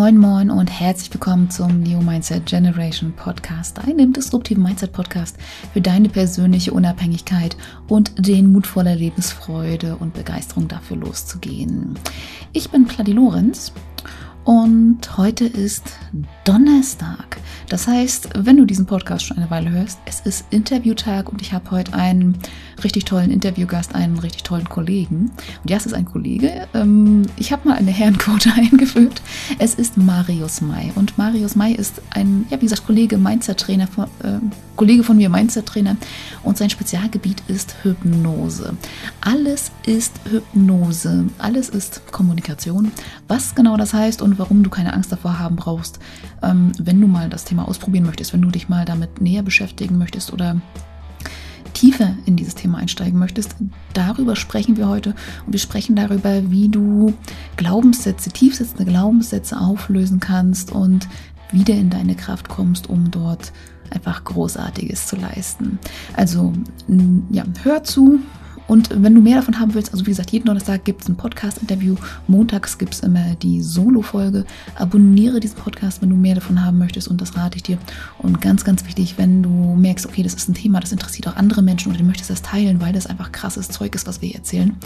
Moin Moin und herzlich willkommen zum Neo Mindset Generation Podcast, deinem disruptiven Mindset Podcast für deine persönliche Unabhängigkeit und den Mut voller Lebensfreude und Begeisterung dafür loszugehen. Ich bin Pladi Lorenz und heute ist Donnerstag. Das heißt, wenn du diesen Podcast schon eine Weile hörst, es ist Interviewtag und ich habe heute einen richtig tollen Interviewgast, einen richtig tollen Kollegen. Und ja, es ist ein Kollege. Ähm, ich habe mal eine Herrenquote eingeführt. Es ist Marius May. Und Marius May ist ein, ja, wie gesagt, Kollege, Mindset-Trainer, äh, Kollege von mir, Mindset-Trainer. Und sein Spezialgebiet ist Hypnose. Alles ist Hypnose. Alles ist Kommunikation. Was genau das heißt und warum du keine Angst davor haben brauchst, ähm, wenn du mal das Thema ausprobieren möchtest, wenn du dich mal damit näher beschäftigen möchtest oder tiefer in dieses Thema einsteigen möchtest, darüber sprechen wir heute. Und wir sprechen darüber, wie du Glaubenssätze, tiefsitzende Glaubenssätze auflösen kannst und wieder in deine Kraft kommst, um dort einfach Großartiges zu leisten. Also ja, hör zu, und wenn du mehr davon haben willst, also wie gesagt, jeden Donnerstag gibt es ein Podcast-Interview. Montags gibt es immer die Solo-Folge. Abonniere diesen Podcast, wenn du mehr davon haben möchtest und das rate ich dir. Und ganz, ganz wichtig, wenn du merkst, okay, das ist ein Thema, das interessiert auch andere Menschen oder du möchtest das teilen, weil das einfach krasses Zeug ist, was wir hier erzählen,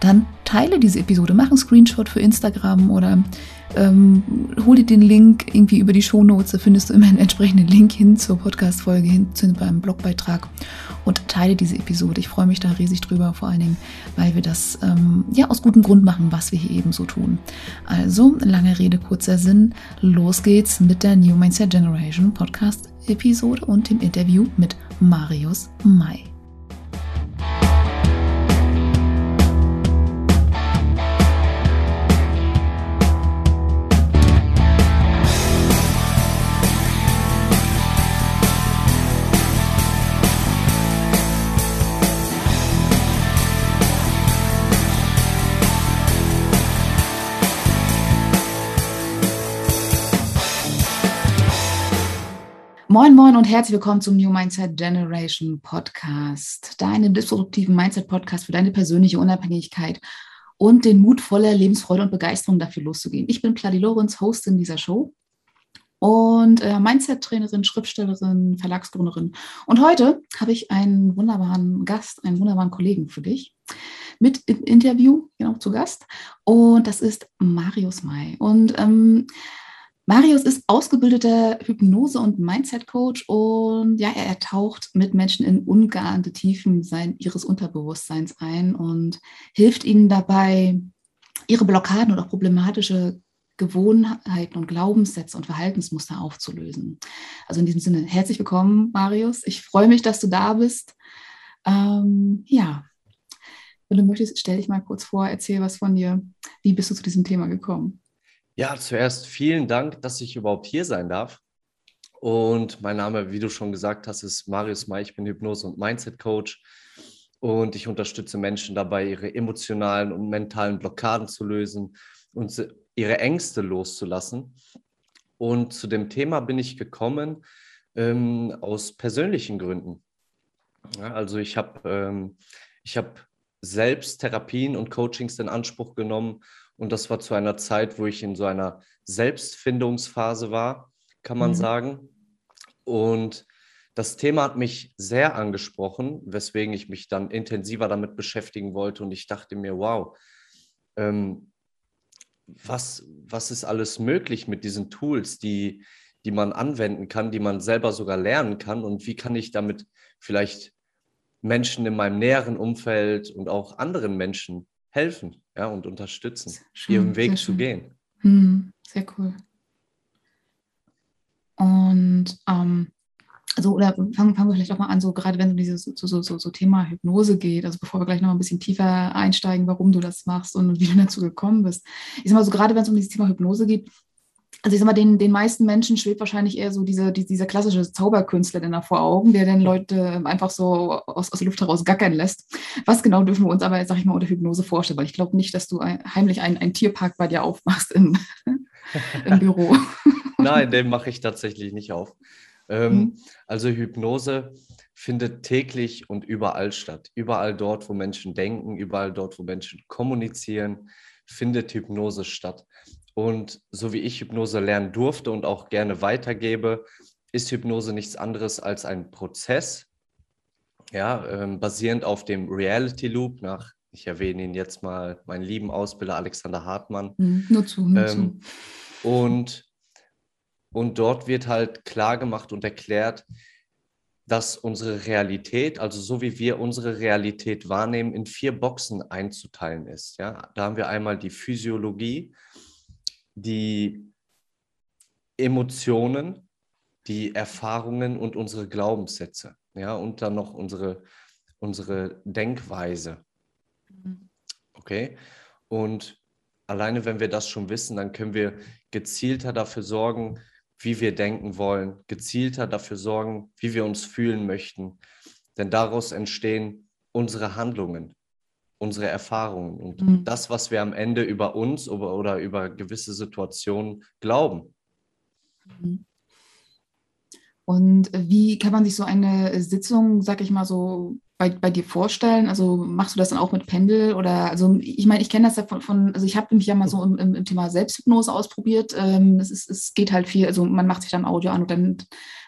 dann teile diese Episode, mach einen Screenshot für Instagram oder ähm, hol dir den Link irgendwie über die Shownotes, da findest du immer einen entsprechenden Link hin zur Podcast-Folge, hin zu einem Blogbeitrag und teile diese Episode. Ich freue mich da riesig drüber, vor allen Dingen, weil wir das ähm, ja aus gutem Grund machen, was wir hier eben so tun. Also, lange Rede, kurzer Sinn, los geht's mit der New Mindset Generation Podcast-Episode und dem Interview mit Marius May. Moin, moin und herzlich willkommen zum New Mindset Generation Podcast, deinem disruptiven Mindset Podcast für deine persönliche Unabhängigkeit und den Mut voller Lebensfreude und Begeisterung dafür loszugehen. Ich bin Pladi Lorenz, Hostin dieser Show und äh, Mindset-Trainerin, Schriftstellerin, Verlagsgründerin. Und heute habe ich einen wunderbaren Gast, einen wunderbaren Kollegen für dich mit im Interview, genau zu Gast. Und das ist Marius May. Und ähm, Marius ist ausgebildeter Hypnose- und Mindset-Coach und ja, er taucht mit Menschen in ungeahnte Tiefen sein, ihres Unterbewusstseins ein und hilft ihnen dabei, ihre Blockaden oder auch problematische Gewohnheiten und Glaubenssätze und Verhaltensmuster aufzulösen. Also in diesem Sinne, herzlich willkommen, Marius. Ich freue mich, dass du da bist. Ähm, ja, wenn du möchtest, stell dich mal kurz vor, erzähl was von dir. Wie bist du zu diesem Thema gekommen? Ja, zuerst vielen Dank, dass ich überhaupt hier sein darf. Und mein Name, wie du schon gesagt hast, ist Marius May. Ich bin Hypnose- und Mindset-Coach und ich unterstütze Menschen dabei, ihre emotionalen und mentalen Blockaden zu lösen und ihre Ängste loszulassen. Und zu dem Thema bin ich gekommen ähm, aus persönlichen Gründen. Ja, also ich habe ähm, hab selbst Therapien und Coachings in Anspruch genommen und das war zu einer Zeit, wo ich in so einer Selbstfindungsphase war, kann man mhm. sagen. Und das Thema hat mich sehr angesprochen, weswegen ich mich dann intensiver damit beschäftigen wollte. Und ich dachte mir, wow, ähm, was, was ist alles möglich mit diesen Tools, die, die man anwenden kann, die man selber sogar lernen kann? Und wie kann ich damit vielleicht Menschen in meinem näheren Umfeld und auch anderen Menschen helfen ja, und unterstützen, schön, ihren Weg zu gehen. Hm, sehr cool. Und ähm, also, oder fangen, fangen wir vielleicht auch mal an, so gerade wenn es um dieses so, so, so, so, Thema Hypnose geht, also bevor wir gleich noch mal ein bisschen tiefer einsteigen, warum du das machst und wie du dazu gekommen bist. Ich sag mal so, gerade wenn es um dieses Thema Hypnose geht, also ich sag mal, den, den meisten Menschen schwebt wahrscheinlich eher so diese, die, dieser klassische Zauberkünstler denn da vor Augen, der dann Leute einfach so aus, aus der Luft heraus gackern lässt. Was genau dürfen wir uns aber, sag ich mal, unter Hypnose vorstellen? Weil ich glaube nicht, dass du ein, heimlich einen, einen Tierpark bei dir aufmachst im, im Büro. Nein, den mache ich tatsächlich nicht auf. Ähm, mhm. Also Hypnose findet täglich und überall statt. Überall dort, wo Menschen denken, überall dort, wo Menschen kommunizieren, findet Hypnose statt. Und so wie ich Hypnose lernen durfte und auch gerne weitergebe, ist Hypnose nichts anderes als ein Prozess, ja, ähm, basierend auf dem Reality Loop nach, ich erwähne ihn jetzt mal, meinen lieben Ausbilder Alexander Hartmann. Mhm, nur zu, nur ähm, zu. Und, und dort wird halt klar gemacht und erklärt, dass unsere Realität, also so wie wir unsere Realität wahrnehmen, in vier Boxen einzuteilen ist. Ja? Da haben wir einmal die Physiologie, die Emotionen, die Erfahrungen und unsere Glaubenssätze. Ja? Und dann noch unsere, unsere Denkweise. Mhm. Okay? Und alleine wenn wir das schon wissen, dann können wir gezielter dafür sorgen, wie wir denken wollen, gezielter dafür sorgen, wie wir uns fühlen möchten. Denn daraus entstehen unsere Handlungen, unsere Erfahrungen und mhm. das, was wir am Ende über uns oder, oder über gewisse Situationen glauben. Mhm. Und wie kann man sich so eine Sitzung, sag ich mal so, bei, bei dir vorstellen? Also machst du das dann auch mit Pendel oder also ich meine, ich kenne das ja von, von, also ich habe mich ja mal so im, im, Thema Selbsthypnose ausprobiert. Ähm, es, ist, es geht halt viel, also man macht sich dann Audio an und dann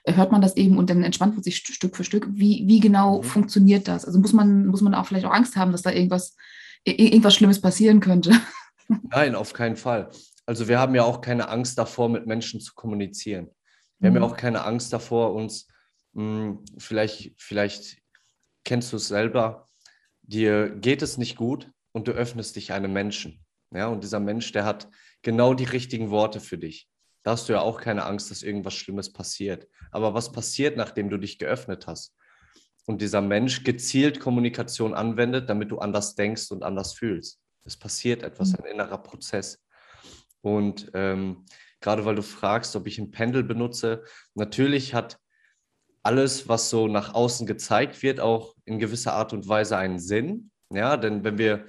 hört man das eben und dann entspannt man sich Stück für Stück. Wie, wie genau mhm. funktioniert das? Also muss man, muss man auch vielleicht auch Angst haben, dass da irgendwas, irgendwas Schlimmes passieren könnte? Nein, auf keinen Fall. Also wir haben ja auch keine Angst davor, mit Menschen zu kommunizieren. Wir mhm. haben ja mhm. auch keine Angst davor, uns mh, hm, vielleicht, vielleicht kennst du es selber, dir geht es nicht gut und du öffnest dich einem Menschen. Ja, und dieser Mensch, der hat genau die richtigen Worte für dich. Da hast du ja auch keine Angst, dass irgendwas Schlimmes passiert. Aber was passiert, nachdem du dich geöffnet hast? Und dieser Mensch gezielt Kommunikation anwendet, damit du anders denkst und anders fühlst. Es passiert etwas, ein innerer Prozess. Und ähm, gerade weil du fragst, ob ich ein Pendel benutze, natürlich hat alles, was so nach außen gezeigt wird, auch in gewisser Art und Weise einen Sinn. Ja, denn wenn wir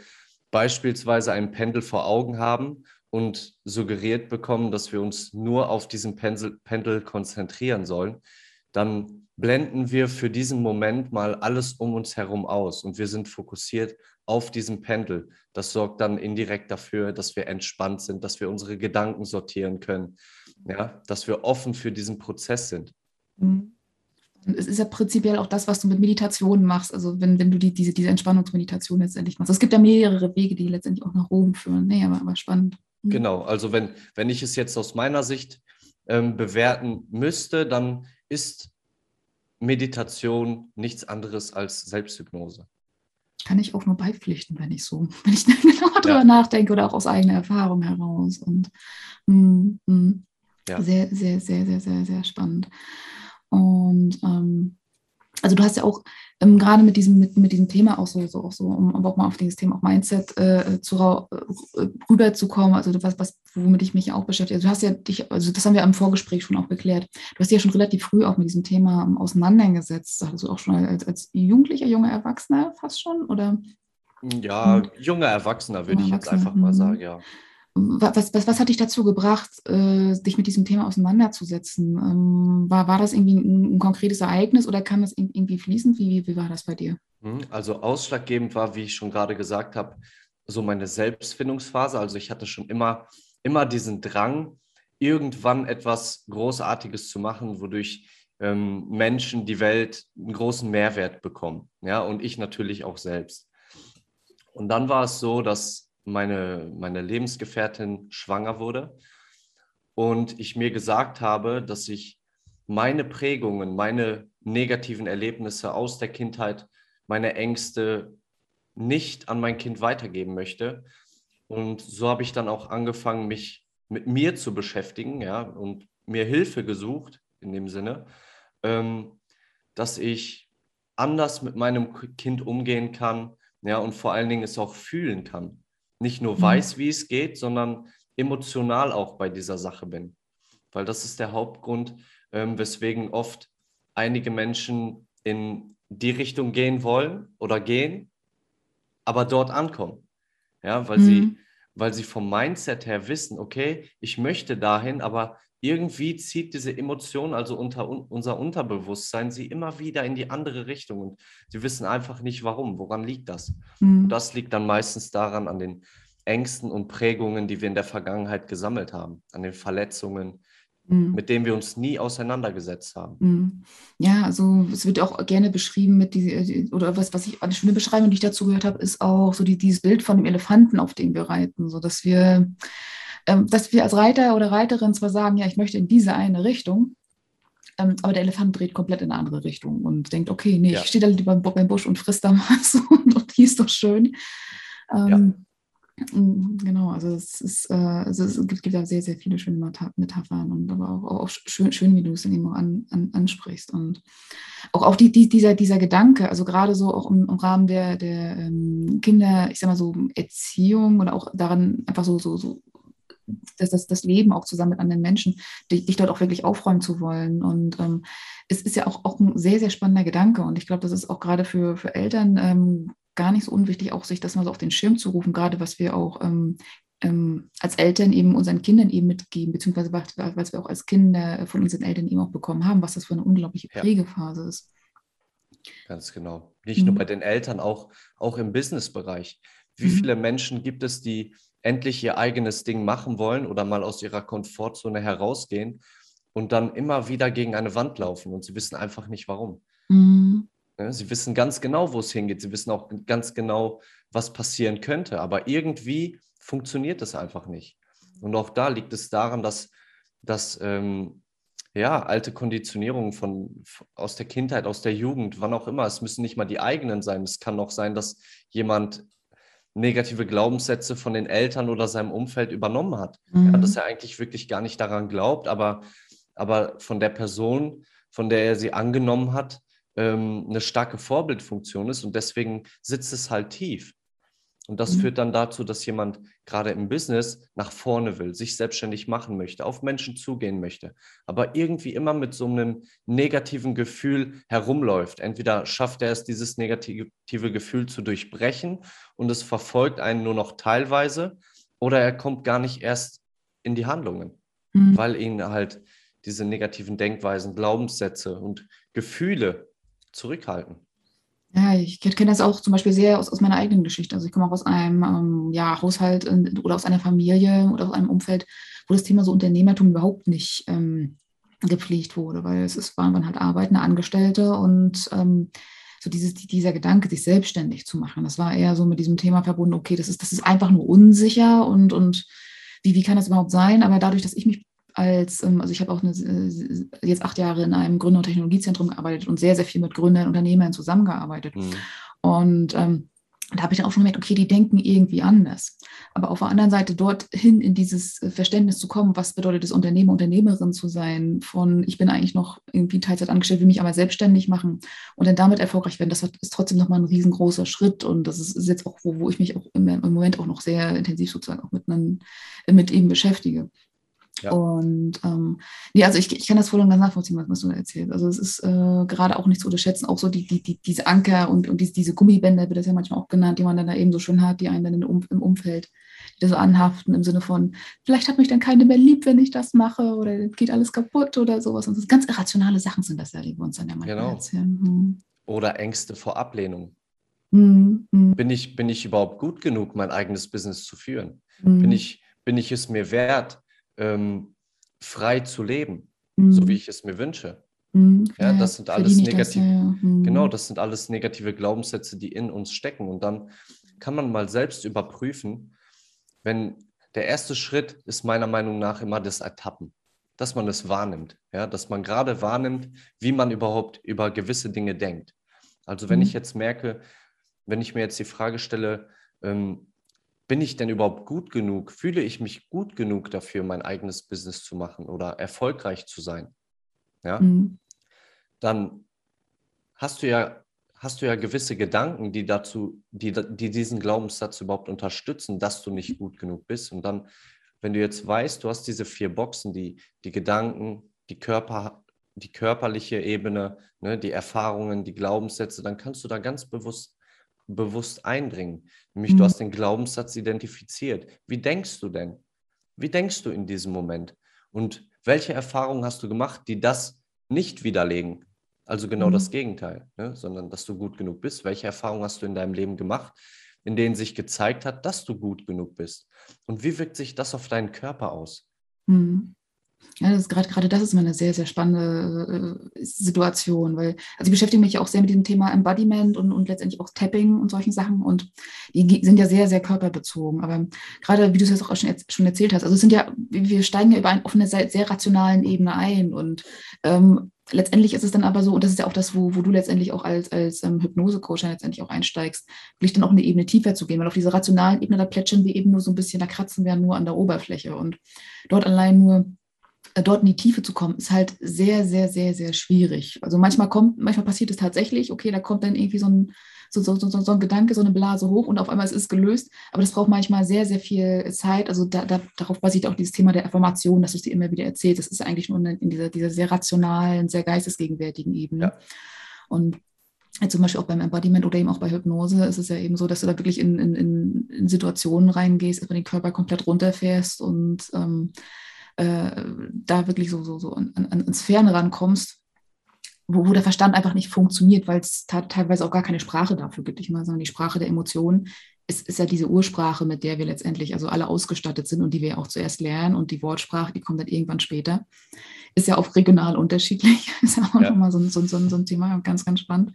beispielsweise ein Pendel vor Augen haben und suggeriert bekommen, dass wir uns nur auf diesen Pendel, Pendel konzentrieren sollen, dann blenden wir für diesen Moment mal alles um uns herum aus und wir sind fokussiert auf diesem Pendel. Das sorgt dann indirekt dafür, dass wir entspannt sind, dass wir unsere Gedanken sortieren können, ja, dass wir offen für diesen Prozess sind. Mhm es ist ja prinzipiell auch das, was du mit Meditation machst, also wenn, wenn du die, diese, diese Entspannungsmeditation letztendlich machst. Es gibt ja mehrere Wege, die letztendlich auch nach oben führen. Nee, aber, aber spannend. Mhm. Genau, also wenn, wenn ich es jetzt aus meiner Sicht ähm, bewerten müsste, dann ist Meditation nichts anderes als Selbsthypnose. Kann ich auch nur beipflichten, wenn ich so, wenn ich genau darüber ja. nachdenke oder auch aus eigener Erfahrung heraus. Und mh, mh. Ja. sehr, sehr, sehr, sehr, sehr, sehr spannend. Und ähm, also du hast ja auch ähm, gerade mit diesem, mit, mit diesem Thema auch so, so, auch so, um auch mal auf dieses Thema auch Mindset äh, zu, äh, rüberzukommen, also was, was, womit ich mich auch beschäftige. Also du hast ja dich, also das haben wir im Vorgespräch schon auch geklärt. Du hast dich ja schon relativ früh auch mit diesem Thema um, auseinandergesetzt. Also auch schon als, als Jugendlicher, junger Erwachsener fast schon, oder? Ja, hm. junger Erwachsener würde ich jetzt einfach mal hm. sagen, ja. Was, was, was hat dich dazu gebracht, äh, dich mit diesem Thema auseinanderzusetzen? Ähm, war, war das irgendwie ein, ein, konkretes Ereignis oder kann das irgendwie fließen? Wie, wie war das bei dir? Mhm, also ausschlaggebend war, wie ich schon gerade gesagt habe, so meine Selbstfindungsphase. Also ich hatte schon immer, immer diesen Drang, irgendwann etwas Großartiges zu machen, wodurch ähm, Menschen, die Welt einen großen Mehrwert bekommen. Ja, und ich natürlich auch selbst. Und dann war es so, dass meine, meine Lebensgefährtin schwanger wurde und ich mir gesagt habe, dass ich meine Prägungen, meine negativen Erlebnisse aus der Kindheit, meine Ängste nicht an mein Kind weitergeben möchte. Und so habe ich dann auch angefangen, mich mit mir zu beschäftigen, ja, und mir Hilfe gesucht in dem Sinne, ähm, dass ich anders mit meinem Kind umgehen kann, ja, und vor allen Dingen es auch fühlen kann nicht nur mhm. weiß, wie es geht, sondern emotional auch bei dieser Sache bin. Weil das ist der Hauptgrund, ähm, weswegen oft einige Menschen in die Richtung gehen wollen oder gehen, aber dort ankommen. Ja, weil mhm. sie, weil sie vom Mindset her wissen, okay, ich möchte dahin, aber irgendwie zieht diese Emotion, also unter unser Unterbewusstsein, sie immer wieder in die andere Richtung und sie wissen einfach nicht warum. Woran liegt das? Mhm. Das liegt dann meistens daran an den Ängsten und Prägungen, die wir in der Vergangenheit gesammelt haben, an den Verletzungen, mhm. mit denen wir uns nie auseinandergesetzt haben. Mhm. Ja, also es wird auch gerne beschrieben mit die, oder was, was ich eine schöne Beschreibung, die ich dazu gehört habe, ist auch so die, dieses Bild von dem Elefanten, auf dem wir reiten, so dass wir, dass wir als Reiter oder Reiterin zwar sagen, ja, ich möchte in diese eine Richtung, ähm, aber der Elefant dreht komplett in eine andere Richtung und denkt, okay, nee, ja. ich stehe da lieber beim Busch und frisst da was und, und die ist doch schön. Ähm, ja. Mm, genau, also es, ist, äh, also es gibt, gibt da sehr, sehr viele schöne Metaphern und aber auch, auch schön, schön, wie du es eben auch an, an, ansprichst. Und auch, auch die, die, dieser, dieser Gedanke, also gerade so auch im, im Rahmen der, der ähm, Kinder, ich sag mal so, Erziehung oder auch daran einfach so, so, so das, das, das Leben auch zusammen mit anderen Menschen, dich, dich dort auch wirklich aufräumen zu wollen. Und ähm, es ist ja auch, auch ein sehr, sehr spannender Gedanke. Und ich glaube, das ist auch gerade für, für Eltern ähm, gar nicht so unwichtig, auch sich das mal so auf den Schirm zu rufen, gerade was wir auch ähm, ähm, als Eltern eben unseren Kindern eben mitgeben, beziehungsweise was, was, wir auch als Kinder von unseren Eltern eben auch bekommen haben, was das für eine unglaubliche Prägephase ja. ist. Ganz genau. Nicht mhm. nur bei den Eltern, auch, auch im Businessbereich. Wie mhm. viele Menschen gibt es, die endlich ihr eigenes Ding machen wollen oder mal aus ihrer Komfortzone herausgehen und dann immer wieder gegen eine Wand laufen und sie wissen einfach nicht warum. Mhm. Sie wissen ganz genau, wo es hingeht. Sie wissen auch ganz genau, was passieren könnte. Aber irgendwie funktioniert es einfach nicht. Und auch da liegt es daran, dass, dass ähm, ja, alte Konditionierungen von, aus der Kindheit, aus der Jugend, wann auch immer, es müssen nicht mal die eigenen sein. Es kann auch sein, dass jemand negative Glaubenssätze von den Eltern oder seinem Umfeld übernommen hat. Mhm. Ja, dass er eigentlich wirklich gar nicht daran glaubt, aber, aber von der Person, von der er sie angenommen hat, ähm, eine starke Vorbildfunktion ist und deswegen sitzt es halt tief. Und das mhm. führt dann dazu, dass jemand gerade im Business nach vorne will, sich selbstständig machen möchte, auf Menschen zugehen möchte, aber irgendwie immer mit so einem negativen Gefühl herumläuft. Entweder schafft er es, dieses negative Gefühl zu durchbrechen und es verfolgt einen nur noch teilweise, oder er kommt gar nicht erst in die Handlungen, mhm. weil ihn halt diese negativen Denkweisen, Glaubenssätze und Gefühle zurückhalten. Ja, ich kenne das auch zum Beispiel sehr aus, aus meiner eigenen Geschichte. Also ich komme auch aus einem ähm, ja, Haushalt oder aus einer Familie oder aus einem Umfeld, wo das Thema so Unternehmertum überhaupt nicht ähm, gepflegt wurde, weil es ist, waren halt arbeitende Angestellte und ähm, so dieses, dieser Gedanke, sich selbstständig zu machen, das war eher so mit diesem Thema verbunden, okay, das ist, das ist einfach nur unsicher und, und wie, wie kann das überhaupt sein? Aber dadurch, dass ich mich als, ähm, also ich habe auch eine, äh, jetzt acht Jahre in einem Gründer- und Technologiezentrum gearbeitet und sehr, sehr viel mit Gründern und Unternehmern zusammengearbeitet. Mhm. Und ähm, da habe ich dann auch schon gemerkt, okay, die denken irgendwie anders. Aber auf der anderen Seite dorthin in dieses äh, Verständnis zu kommen, was bedeutet es, Unternehmer, Unternehmerin zu sein, von ich bin eigentlich noch irgendwie Teilzeit angestellt, will mich aber selbstständig machen und dann damit erfolgreich werden, das ist trotzdem nochmal ein riesengroßer Schritt. Und das ist, jetzt auch, wo, wo ich mich auch im, im, Moment auch noch sehr intensiv sozusagen auch mit, einem, mit ihm beschäftige. Ja. Und ähm, nee, also ich, ich kann das voll und ganz nachvollziehen, was du da erzählst. Also es ist äh, gerade auch nicht zu unterschätzen, auch so die, die, die, diese Anker und, und diese, diese Gummibänder, wird das ja manchmal auch genannt, die man dann da eben so schön hat, die einen dann im, im Umfeld die so anhaften, im Sinne von, vielleicht hat mich dann keine mehr lieb, wenn ich das mache oder geht alles kaputt oder sowas. Und das ganz irrationale Sachen sind das ja, die wir uns dann ja manchmal genau. erzählen. Hm. Oder Ängste vor Ablehnung. Hm, hm. Bin, ich, bin ich überhaupt gut genug, mein eigenes Business zu führen? Bin, hm. ich, bin ich es mir wert, ähm, frei zu leben, mhm. so wie ich es mir wünsche. Mhm. Ja, das sind alles negative, das, ja. mhm. genau, das sind alles negative Glaubenssätze, die in uns stecken. Und dann kann man mal selbst überprüfen, wenn der erste Schritt ist meiner Meinung nach immer das Ertappen, dass man es wahrnimmt, ja, dass man gerade wahrnimmt, wie man überhaupt über gewisse Dinge denkt. Also wenn ich mhm. jetzt merke, wenn ich mir jetzt die Frage stelle, ähm, bin ich denn überhaupt gut genug? Fühle ich mich gut genug dafür, mein eigenes Business zu machen oder erfolgreich zu sein? Ja, mhm. dann hast du ja hast du ja gewisse Gedanken, die dazu, die, die diesen Glaubenssatz überhaupt unterstützen, dass du nicht gut genug bist. Und dann, wenn du jetzt weißt, du hast diese vier Boxen, die, die Gedanken, die Körper, die körperliche Ebene, ne, die Erfahrungen, die Glaubenssätze, dann kannst du da ganz bewusst bewusst eindringen. Nämlich mhm. du hast den Glaubenssatz identifiziert. Wie denkst du denn? Wie denkst du in diesem Moment? Und welche Erfahrungen hast du gemacht, die das nicht widerlegen? Also genau mhm. das Gegenteil, ne? sondern dass du gut genug bist. Welche Erfahrungen hast du in deinem Leben gemacht, in denen sich gezeigt hat, dass du gut genug bist. Und wie wirkt sich das auf deinen Körper aus? Mhm. Ja, das ist gerade, gerade das ist immer eine sehr, sehr spannende äh, Situation, weil, also ich beschäftige mich auch sehr mit dem Thema Embodiment und, und letztendlich auch Tapping und solchen Sachen und die sind ja sehr, sehr körperbezogen. Aber gerade, wie du es jetzt auch schon, schon erzählt hast, also es sind ja, wir steigen ja über eine, auf eine sehr, sehr rationalen Ebene ein und ähm, letztendlich ist es dann aber so, und das ist ja auch das, wo, wo du letztendlich auch als, als ähm, Hypnose-Coach letztendlich auch einsteigst, wirklich dann auch eine Ebene tiefer zu gehen, weil auf dieser rationalen Ebene, da plätschern wir eben nur so ein bisschen, da kratzen wir nur an der Oberfläche und dort allein nur dort in die Tiefe zu kommen, ist halt sehr, sehr, sehr, sehr schwierig. Also manchmal kommt, manchmal passiert es tatsächlich, okay, da kommt dann irgendwie so ein, so, so, so, so ein Gedanke, so eine Blase hoch und auf einmal ist es gelöst. Aber das braucht manchmal sehr, sehr viel Zeit. Also da, da, darauf basiert auch dieses Thema der Affirmation, dass du es dir immer wieder erzählst. Das ist eigentlich nur in dieser, dieser sehr rationalen, sehr geistesgegenwärtigen Ebene. Ja. Und zum Beispiel auch beim Embodiment oder eben auch bei Hypnose ist es ja eben so, dass du da wirklich in, in, in Situationen reingehst, erstmal den Körper komplett runterfährst und ähm, äh, da wirklich so, so, so an, an, ans Ferne rankommst, wo, wo der Verstand einfach nicht funktioniert, weil es teilweise auch gar keine Sprache dafür gibt. Ich meine, sondern die Sprache der Emotionen ist, ist ja diese Ursprache, mit der wir letztendlich also alle ausgestattet sind und die wir auch zuerst lernen und die Wortsprache, die kommt dann irgendwann später. Ist ja auch regional unterschiedlich. ist ja auch ja. nochmal so, so, so, so ein Thema, ganz, ganz spannend.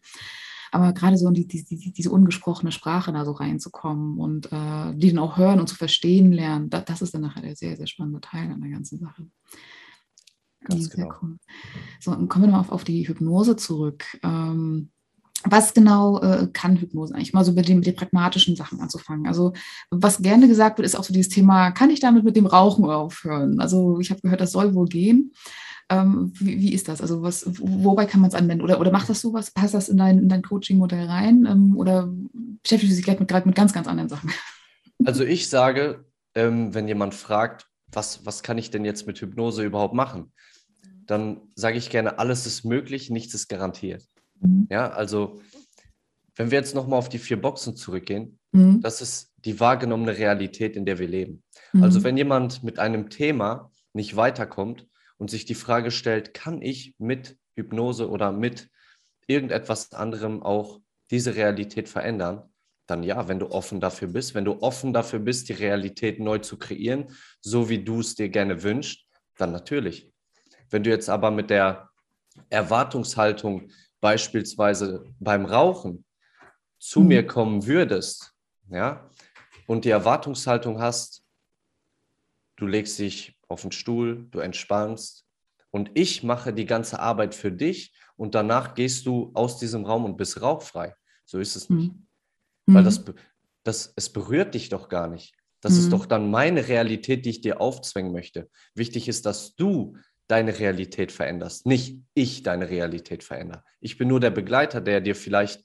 Aber gerade so in die, die, diese ungesprochene Sprache da so reinzukommen und äh, die dann auch hören und zu verstehen lernen, das, das ist dann nachher der sehr, sehr spannende Teil an der ganzen Sache. Ganz genau. Cool. So, kommen wir nochmal auf, auf die Hypnose zurück. Ähm, was genau äh, kann Hypnose eigentlich? Mal so mit den, mit den pragmatischen Sachen anzufangen. Also, was gerne gesagt wird, ist auch so dieses Thema, kann ich damit mit dem Rauchen aufhören? Also, ich habe gehört, das soll wohl gehen. Ähm, wie, wie, ist das? Also was, wobei kann man es anwenden? Oder, oder macht das sowas? Passt das in dein, in dein Coaching-Modell rein? Ähm, oder beschäftigt du dich gleich mit, mit ganz, ganz anderen Sachen? Also ich sage, ähm, wenn jemand fragt, was, was kann ich denn jetzt mit Hypnose überhaupt machen? Dann sage ich gerne, alles ist möglich, nichts ist garantiert. Mhm. Ja, also wenn wir jetzt nochmal auf die vier Boxen zurückgehen, mhm. das ist die wahrgenommene Realität, in der wir leben. Mhm. Also wenn jemand mit einem Thema nicht weiterkommt, und sich die Frage stellt, kann ich mit Hypnose oder mit irgendetwas anderem auch diese Realität verändern, dann ja, wenn du offen dafür bist, wenn du offen dafür bist, die Realität neu zu kreieren, so wie du es dir gerne wünschst, dann natürlich. Wenn du jetzt aber mit der Erwartungshaltung beispielsweise beim Rauchen zu mhm. mir kommen würdest, ja, und die Erwartungshaltung hast, du legst dich auf den Stuhl, du entspannst und ich mache die ganze Arbeit für dich und danach gehst du aus diesem Raum und bist rauchfrei. So ist es nicht. Mhm. Weil das, das, es berührt dich doch gar nicht. Das mhm. ist doch dann meine Realität, die ich dir aufzwängen möchte. Wichtig ist, dass du deine Realität veränderst, nicht ich deine Realität verändere. Ich bin nur der Begleiter, der dir vielleicht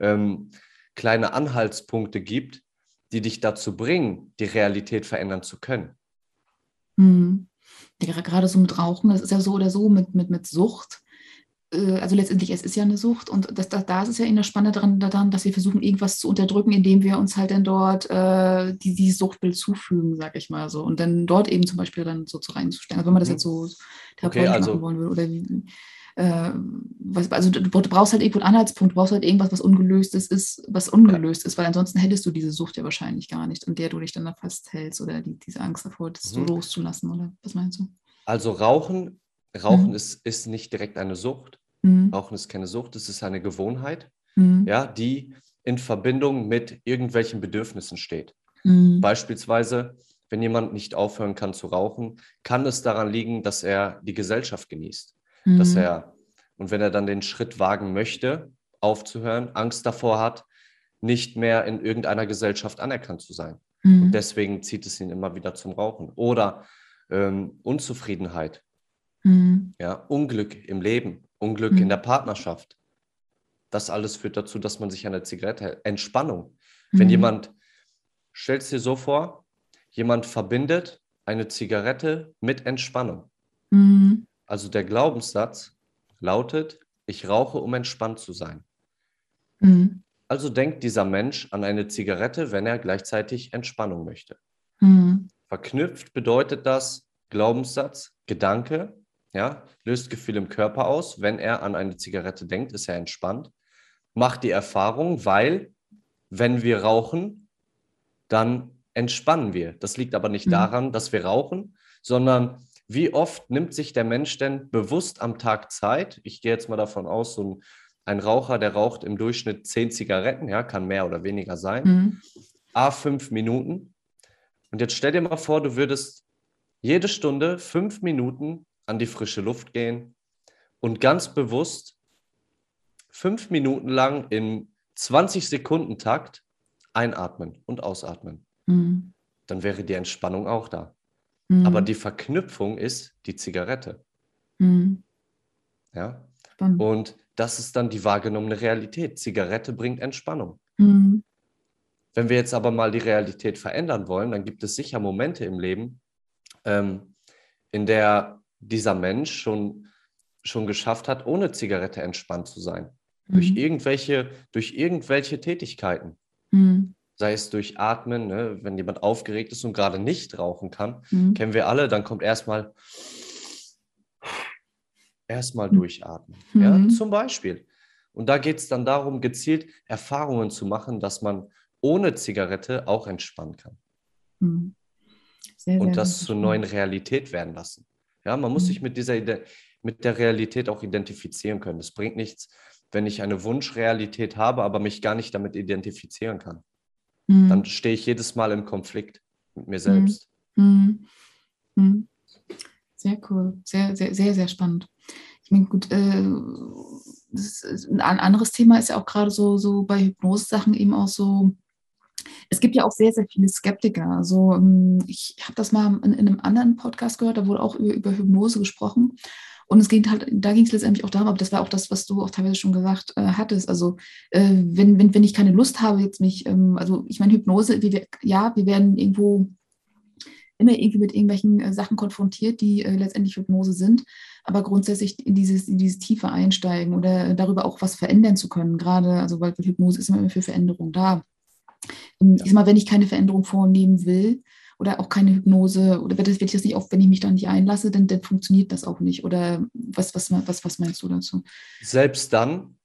ähm, kleine Anhaltspunkte gibt, die dich dazu bringen, die Realität verändern zu können. Mhm. Ja, gerade so mit Rauchen, das ist ja so oder so mit, mit, mit Sucht. Äh, also letztendlich, es ist ja eine Sucht und das, das, da ist es ja in der Spanne dran, daran, dass wir versuchen, irgendwas zu unterdrücken, indem wir uns halt dann dort äh, die, die Suchtbild zufügen, sag ich mal so. Und dann dort eben zum Beispiel dann so zu reinzustellen. Also wenn man das mhm. jetzt so therapeutisch okay, also, machen wollen würde oder wie, äh, was, also du, brauchst halt irgendwo einen Anhaltspunkt, du brauchst halt irgendwas, was ungelöstes ist, was ungelöst ist, weil ansonsten hättest du diese Sucht ja wahrscheinlich gar nicht, an der du dich dann da festhältst oder die, diese Angst davor, das mhm. so loszulassen, oder was meinst du? Also Rauchen, Rauchen mhm. ist, ist nicht direkt eine Sucht. Mhm. Rauchen ist keine Sucht, es ist eine Gewohnheit, mhm. ja, die in Verbindung mit irgendwelchen Bedürfnissen steht. Mhm. Beispielsweise, wenn jemand nicht aufhören kann zu rauchen, kann es daran liegen, dass er die Gesellschaft genießt mhm. dass er, und wenn er dann den Schritt wagen möchte, aufzuhören, Angst davor hat, nicht mehr in irgendeiner Gesellschaft anerkannt zu sein. Mhm. Und deswegen zieht es ihn immer wieder zum Rauchen. Oder ähm, Unzufriedenheit, mhm. ja, Unglück im Leben, Unglück in mhm. der Partnerschaft. Das alles führt dazu, dass man sich an der Zigarette hält. Entspannung. Wenn mhm. jemand, stell es dir so vor, jemand verbindet eine Zigarette mit Entspannung. Mhm. Also der Glaubenssatz lautet, ich rauche, um entspannt zu sein. Mhm. Also denkt dieser Mensch an eine Zigarette, wenn er gleichzeitig Entspannung möchte. Mhm. Verknüpft bedeutet das Glaubenssatz, Gedanke, ja, löst Gefühl im Körper aus. Wenn er an eine Zigarette denkt, ist er entspannt. Macht die Erfahrung, weil wenn wir rauchen, dann entspannen wir. Das liegt aber nicht mhm. daran, dass wir rauchen, sondern wie oft nimmt sich der Mensch denn bewusst am Tag Zeit? Ich gehe jetzt mal davon aus, so ein, ein Raucher, der raucht im Durchschnitt zehn Zigaretten, ja, kann mehr oder weniger sein, mhm. a fünf Minuten. Und jetzt stell dir mal vor, du würdest jede Stunde fünf Minuten an die frische Luft gehen und ganz bewusst fünf Minuten lang in 20 Sekunden Takt einatmen und ausatmen. Mhm. Dann wäre die Entspannung auch da. Mhm. Aber die Verknüpfung ist die Zigarette. Mhm. Ja. Spannend. Und das ist dann die wahrgenommene Realität. Zigarette bringt Entspannung. Mhm. Wenn wir jetzt aber mal die Realität verändern wollen, dann gibt es sicher Momente im Leben, ähm, in der dieser Mensch schon, schon geschafft hat, ohne Zigarette entspannt zu sein. Mhm. Durch, irgendwelche, durch irgendwelche Tätigkeiten. Mhm. Sei es durch Atmen, ne? wenn jemand aufgeregt ist und gerade nicht rauchen kann, mhm. kennen wir alle, dann kommt erstmal erstmal mhm. durchatmen. Ja, mhm. zum Beispiel. Und da geht es dann darum, gezielt Erfahrungen zu machen, dass man ohne Zigarette auch entspannen kann. Mhm. Sehr, und das zur neuen Realität werden lassen. Ja, man muss mhm. sich mit dieser mit der Realität auch identifizieren können. Es bringt nichts, wenn ich eine Wunschrealität habe, aber mich gar nicht damit identifizieren kann. Mhm. Dann stehe ich jedes Mal im Konflikt mit mir selbst. Mhm. mhm. Sehr cool, sehr, sehr, sehr, sehr spannend. Ich meine, gut, äh, ein anderes Thema ist ja auch gerade so, so bei Hypnose-Sachen eben auch so, es gibt ja auch sehr, sehr viele Skeptiker. Also ähm, ich habe das mal in, in, einem anderen Podcast gehört, da wurde auch über, über Hypnose gesprochen. Und es ging halt, da ging es letztendlich auch darum, aber das war auch das, was du auch teilweise schon gesagt äh, hattest. Also äh, wenn, wenn, wenn ich keine Lust habe, jetzt mich, ähm, also ich meine, Hypnose, wir, ja, wir werden irgendwo immer irgendwie mit irgendwelchen äh, Sachen konfrontiert, die äh, letztendlich Hypnose sind, aber grundsätzlich in dieses, in dieses Tiefe einsteigen oder darüber auch was verändern zu können, gerade, also weil Hypnose ist immer für Veränderung da. Ähm, ich sag mal, wenn ich keine Veränderung vornehmen will, oder auch keine Hypnose oder wird das, wird das nicht auf, wenn ich mich da nicht einlasse, dann, dann funktioniert das auch nicht. Oder was, was, was, was meinst du dazu? Selbst dann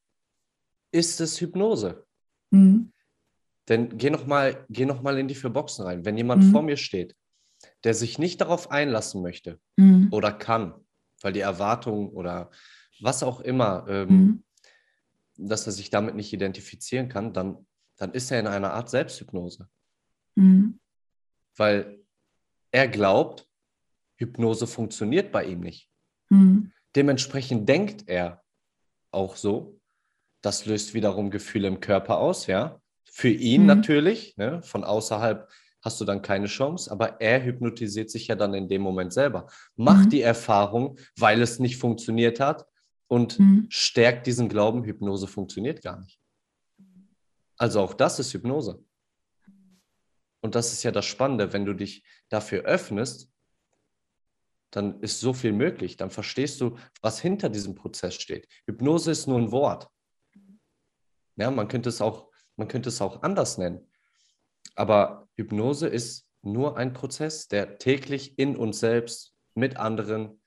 ist es Hypnose. Mhm. Denn geh nochmal noch mal in die vier Boxen rein. Wenn jemand mhm. vor mir steht, der sich nicht darauf einlassen möchte mhm. oder kann, weil die Erwartung oder was auch immer, ähm, mhm. dass er sich damit nicht identifizieren kann, dann, dann ist er in einer Art Selbsthypnose. Mhm weil er glaubt, Hypnose funktioniert bei ihm nicht. Mhm. Dementsprechend denkt er auch so. Das löst wiederum Gefühle im Körper aus, ja. Für ihn mhm. natürlich, ne? von außerhalb hast du dann keine Chance, aber er hypnotisiert sich ja dann in dem Moment selber. Macht mhm. die Erfahrung, weil es nicht funktioniert hat und mhm. stärkt diesen Glauben, Hypnose funktioniert gar nicht. Also auch das ist Hypnose. Und das ist ja das Spannende, wenn du dich dafür öffnest, dann ist so viel möglich. Dann verstehst du, was hinter diesem Prozess steht. Hypnose ist nur ein Wort. Ja, man könnte es auch, man könnte es auch anders nennen. Aber Hypnose ist nur ein Prozess, der täglich in uns selbst mit anderen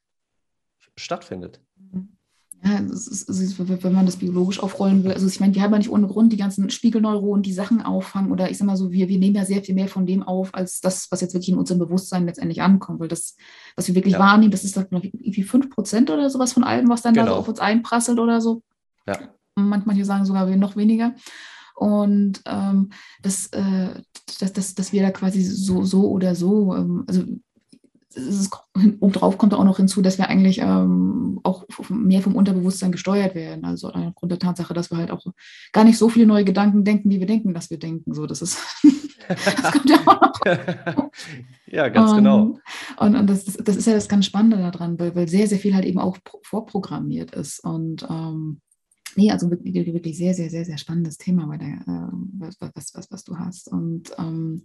stattfindet. Mhm. Ja, ist, wenn man das biologisch aufrollen will. Also ich meine, wir haben ja nicht ohne Grund die ganzen Spiegelneuronen, die Sachen auffangen. Oder ich sage mal so, wir, wir nehmen ja sehr viel mehr von dem auf, als das, was jetzt wirklich in unserem Bewusstsein letztendlich ankommt. Weil das, was wir wirklich ja. wahrnehmen, das ist halt irgendwie 5% oder sowas von allem, was dann genau. da so genau. auf uns einprasselt oder so. Ja. Manche sagen sogar noch weniger. Und ähm, das, äh, dass, dass, dass wir da quasi so, so oder so, ähm, also ist, obendrauf kommt auch noch hinzu, dass wir eigentlich ähm, auch mehr vom Unterbewusstsein gesteuert werden. Also aufgrund der Tatsache, dass wir halt auch gar nicht so viele neue Gedanken denken, wie wir denken, dass wir denken. So, das ist, das kommt ja auch noch. ja, ganz genau. und, genau. Und, und das, das, ist ja das ganz Spannende daran, weil, weil sehr, sehr viel halt eben auch vorprogrammiert ist. Und ähm, Nee, also wirklich, wirklich sehr, sehr, sehr, sehr spannendes Thema, bei der, äh, was, was, was, du hast. Und ähm,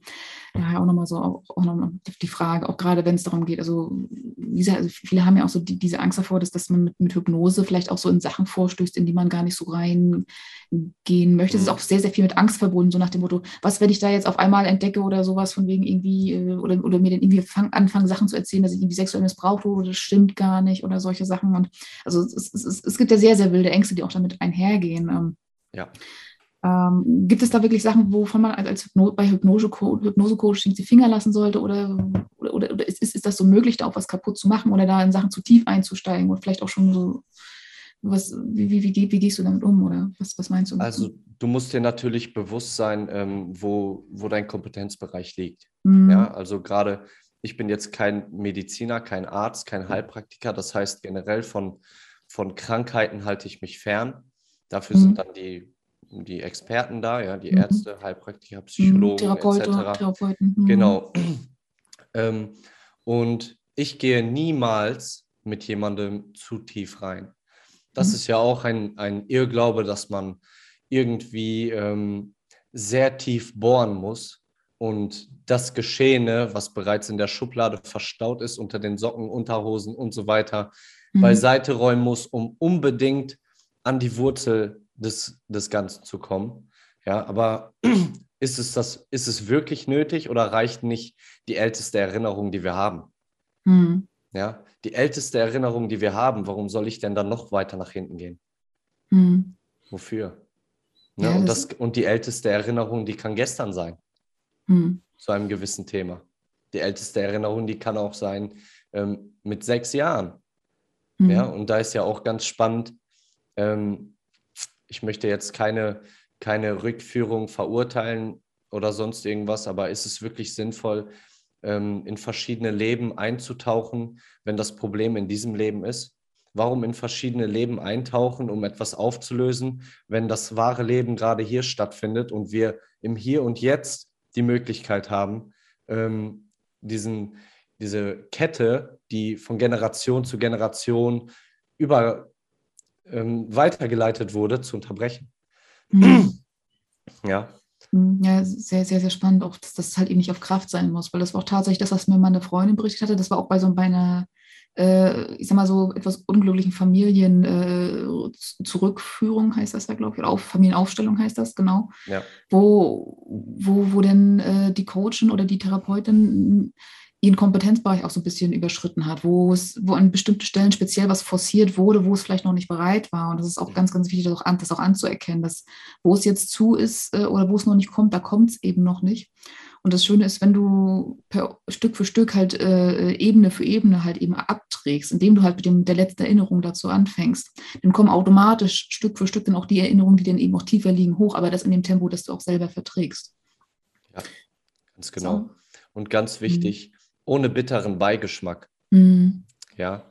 daher auch nochmal so auch, auch noch die Frage, auch gerade wenn es darum geht, also, wie gesagt, also viele haben ja auch so die, diese Angst davor, dass, dass man mit, mit Hypnose vielleicht auch so in Sachen vorstößt, in die man gar nicht so reingehen möchte. Es ist mhm. auch sehr, sehr viel mit Angst verbunden, so nach dem Motto, was, wenn ich da jetzt auf einmal entdecke oder sowas von wegen irgendwie, äh, oder, oder mir dann irgendwie fang, anfangen, Sachen zu erzählen, dass ich irgendwie sexuell missbraucht wurde, das stimmt gar nicht oder solche Sachen. Und also es, es, es, es gibt ja sehr, sehr wilde Ängste, die auch damit einhergehen. Ähm. Ja. Ähm, gibt es da wirklich Sachen, wovon man als Hypno bei Hypnose-Coaching die Finger lassen sollte? Oder, oder, oder ist, ist, ist das so möglich, da auch was kaputt zu machen oder da in Sachen zu tief einzusteigen und vielleicht auch schon so, was, wie, wie, wie, wie gehst du damit um oder was, was meinst du? Also du musst dir natürlich bewusst sein, ähm, wo, wo dein Kompetenzbereich liegt. Mhm. Ja, also gerade, ich bin jetzt kein Mediziner, kein Arzt, kein Heilpraktiker. Das heißt, generell von, von Krankheiten halte ich mich fern. Dafür mhm. sind dann die die Experten da, ja, die mhm. Ärzte, Heilpraktiker, mhm. Psychologen, Therapeuten, etc. Therapeuten. Mhm. Genau. ähm, und ich gehe niemals mit jemandem zu tief rein. Das mhm. ist ja auch ein, ein Irrglaube, dass man irgendwie ähm, sehr tief bohren muss und das Geschehene, was bereits in der Schublade verstaut ist, unter den Socken, Unterhosen und so weiter, mhm. beiseite räumen muss, um unbedingt an die Wurzel des, des Ganzen zu kommen. Ja, aber ist es, das, ist es wirklich nötig oder reicht nicht die älteste Erinnerung, die wir haben? Mhm. Ja, die älteste Erinnerung, die wir haben, warum soll ich denn dann noch weiter nach hinten gehen? Mhm. Wofür? Ne? Ja, und, das, und die älteste Erinnerung, die kann gestern sein. Mhm. Zu einem gewissen Thema. Die älteste Erinnerung, die kann auch sein ähm, mit sechs Jahren. Mhm. Ja, und da ist ja auch ganz spannend, ähm, ich möchte jetzt keine, keine Rückführung verurteilen oder sonst irgendwas, aber ist es wirklich sinnvoll, ähm, in verschiedene Leben einzutauchen, wenn das Problem in diesem Leben ist? Warum in verschiedene Leben eintauchen, um etwas aufzulösen, wenn das wahre Leben gerade hier stattfindet und wir im Hier und Jetzt die Möglichkeit haben, ähm, diesen, diese Kette, die von Generation zu Generation über ähm, weitergeleitet wurde, zu unterbrechen. Mhm. Ja. Mhm, ja, sehr, sehr, sehr spannend, auch dass das halt eben nicht auf Kraft sein muss, weil das war auch tatsächlich das, was mir meine Freundin berichtet hatte. Das war auch bei so bei einer, äh, ich sag mal so, etwas unglücklichen Familien äh, Zurückführung heißt das ja, glaube ich, oder auf, Familienaufstellung heißt das, genau. Ja. Wo, wo, wo denn äh, die Coachin oder die Therapeutin ihren Kompetenzbereich auch so ein bisschen überschritten hat, wo es, wo an bestimmten Stellen speziell was forciert wurde, wo es vielleicht noch nicht bereit war. Und das ist auch ganz, ganz wichtig, das auch, an, das auch anzuerkennen, dass wo es jetzt zu ist äh, oder wo es noch nicht kommt, da kommt es eben noch nicht. Und das Schöne ist, wenn du per Stück für Stück halt äh, Ebene für Ebene halt eben abträgst, indem du halt mit dem, der letzten Erinnerung dazu anfängst, dann kommen automatisch Stück für Stück dann auch die Erinnerungen, die dann eben auch tiefer liegen, hoch, aber das in dem Tempo, das du auch selber verträgst. Ja, ganz genau. So. Und ganz wichtig, mhm ohne bitteren Beigeschmack. Mhm. Ja,